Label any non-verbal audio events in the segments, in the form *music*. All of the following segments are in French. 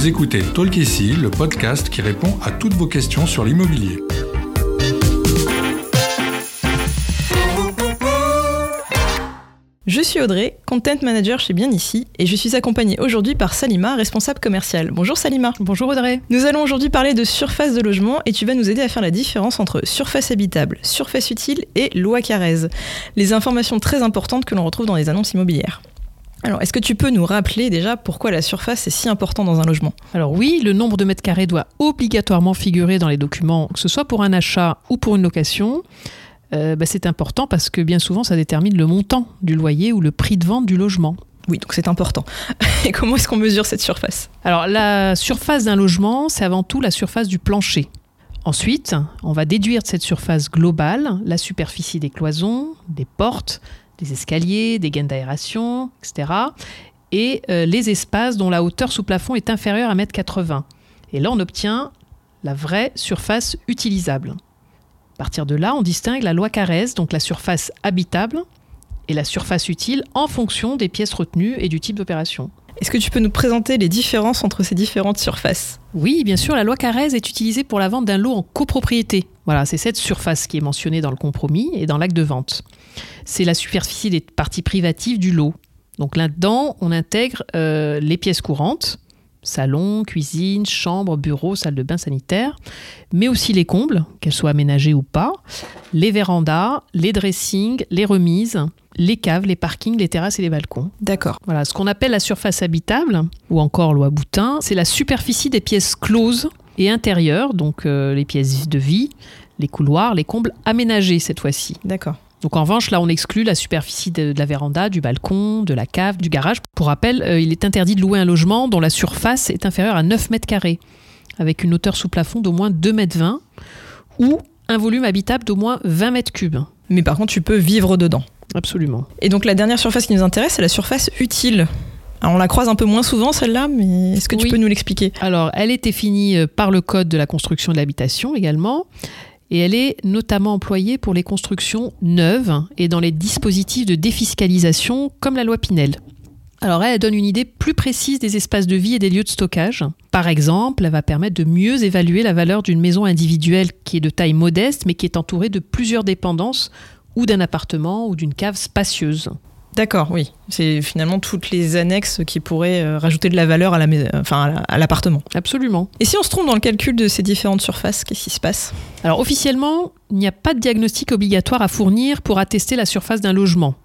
Vous écoutez Talk ici, le podcast qui répond à toutes vos questions sur l'immobilier. Je suis Audrey, content manager chez Bien Ici, et je suis accompagnée aujourd'hui par Salima, responsable commercial. Bonjour Salima. Bonjour Audrey. Nous allons aujourd'hui parler de surface de logement et tu vas nous aider à faire la différence entre surface habitable, surface utile et loi Carrez. Les informations très importantes que l'on retrouve dans les annonces immobilières. Alors, est-ce que tu peux nous rappeler déjà pourquoi la surface est si importante dans un logement? Alors oui, le nombre de mètres carrés doit obligatoirement figurer dans les documents, que ce soit pour un achat ou pour une location. Euh, bah, c'est important parce que bien souvent, ça détermine le montant du loyer ou le prix de vente du logement. Oui, donc c'est important. *laughs* Et comment est-ce qu'on mesure cette surface? Alors la surface d'un logement, c'est avant tout la surface du plancher. Ensuite, on va déduire de cette surface globale la superficie des cloisons, des portes, des escaliers, des gaines d'aération, etc. Et euh, les espaces dont la hauteur sous plafond est inférieure à 1,80 m. Et là, on obtient la vraie surface utilisable. À partir de là, on distingue la loi Carrez, donc la surface habitable, et la surface utile en fonction des pièces retenues et du type d'opération. Est-ce que tu peux nous présenter les différences entre ces différentes surfaces? Oui, bien sûr, la loi Carrez est utilisée pour la vente d'un lot en copropriété. Voilà, c'est cette surface qui est mentionnée dans le compromis et dans l'acte de vente. C'est la superficie des parties privatives du lot. Donc là-dedans, on intègre euh, les pièces courantes, salon, cuisine, chambre, bureau, salle de bain sanitaire, mais aussi les combles, qu'elles soient aménagées ou pas, les vérandas, les dressings, les remises, les caves, les parkings, les terrasses et les balcons. D'accord. Voilà, ce qu'on appelle la surface habitable, ou encore loi Boutin, c'est la superficie des pièces closes et intérieures, donc euh, les pièces de vie, les couloirs, les combles aménagés cette fois-ci. D'accord. Donc en revanche, là, on exclut la superficie de, de la véranda, du balcon, de la cave, du garage. Pour rappel, euh, il est interdit de louer un logement dont la surface est inférieure à 9 mètres carrés, avec une hauteur sous plafond d'au moins 2 mètres 20 ou un volume habitable d'au moins 20 mètres cubes. Mais par contre, tu peux vivre dedans. Absolument. Et donc la dernière surface qui nous intéresse, c'est la surface utile. Alors on la croise un peu moins souvent celle-là, mais est-ce que tu Oui. peux nous l'expliquer? Alors, elle est définie euh, par le Code de la construction de l'habitation également. Et elle est notamment employée pour les constructions neuves et dans les dispositifs de défiscalisation comme la loi Pinel. Alors elle, elle donne une idée plus précise des espaces de vie et des lieux de stockage. Par exemple, elle va permettre de mieux évaluer la valeur d'une maison individuelle qui est de taille modeste mais qui est entourée de plusieurs dépendances ou d'un appartement ou d'une cave spacieuse. D'accord, oui. C'est finalement toutes les annexes qui pourraient euh, rajouter de la valeur à la mais- enfin, à la- à l'appartement. Absolument. Et si on se trompe dans le calcul de ces différentes surfaces, qu'est-ce qui se passe? Alors officiellement, il n'y a pas de diagnostic obligatoire à fournir pour attester la surface d'un logement.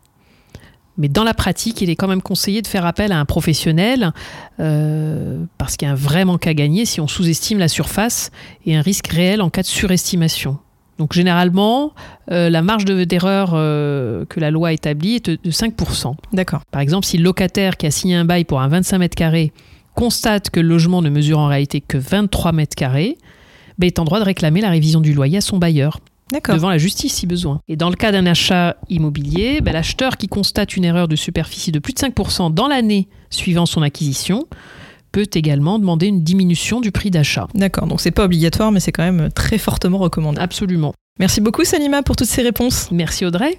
Mais dans la pratique, il est quand même conseillé de faire appel à un professionnel euh, parce qu'il y a un vrai manque à gagner si on sous-estime la surface et un risque réel en cas de surestimation. Donc généralement, euh, la marge de- d'erreur euh, que la loi établit est de de 5%. D'accord. Par exemple, si le locataire qui a signé un bail pour un 25 mètres carrés constate que le logement ne mesure en réalité que 23 mètres carrés, ben, est en droit de réclamer la révision du loyer à son bailleur, devant la justice si besoin. Et dans le cas d'un achat immobilier, ben, l'acheteur qui constate une erreur de superficie de plus de 5% dans l'année suivant son acquisition peut également demander une diminution du prix d'achat. D'accord. Donc c'est pas obligatoire, mais c'est quand même très fortement recommandé. Absolument. Merci beaucoup Salima pour toutes ces réponses. Merci Audrey.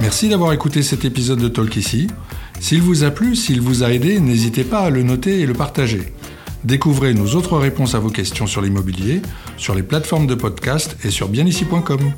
Merci d'avoir écouté cet épisode de Talk ici. S'il vous a plu, s'il vous a aidé, n'hésitez pas à le noter et le partager. Découvrez nos autres réponses à vos questions sur l'immobilier, sur les plateformes de podcast et sur bienici.com.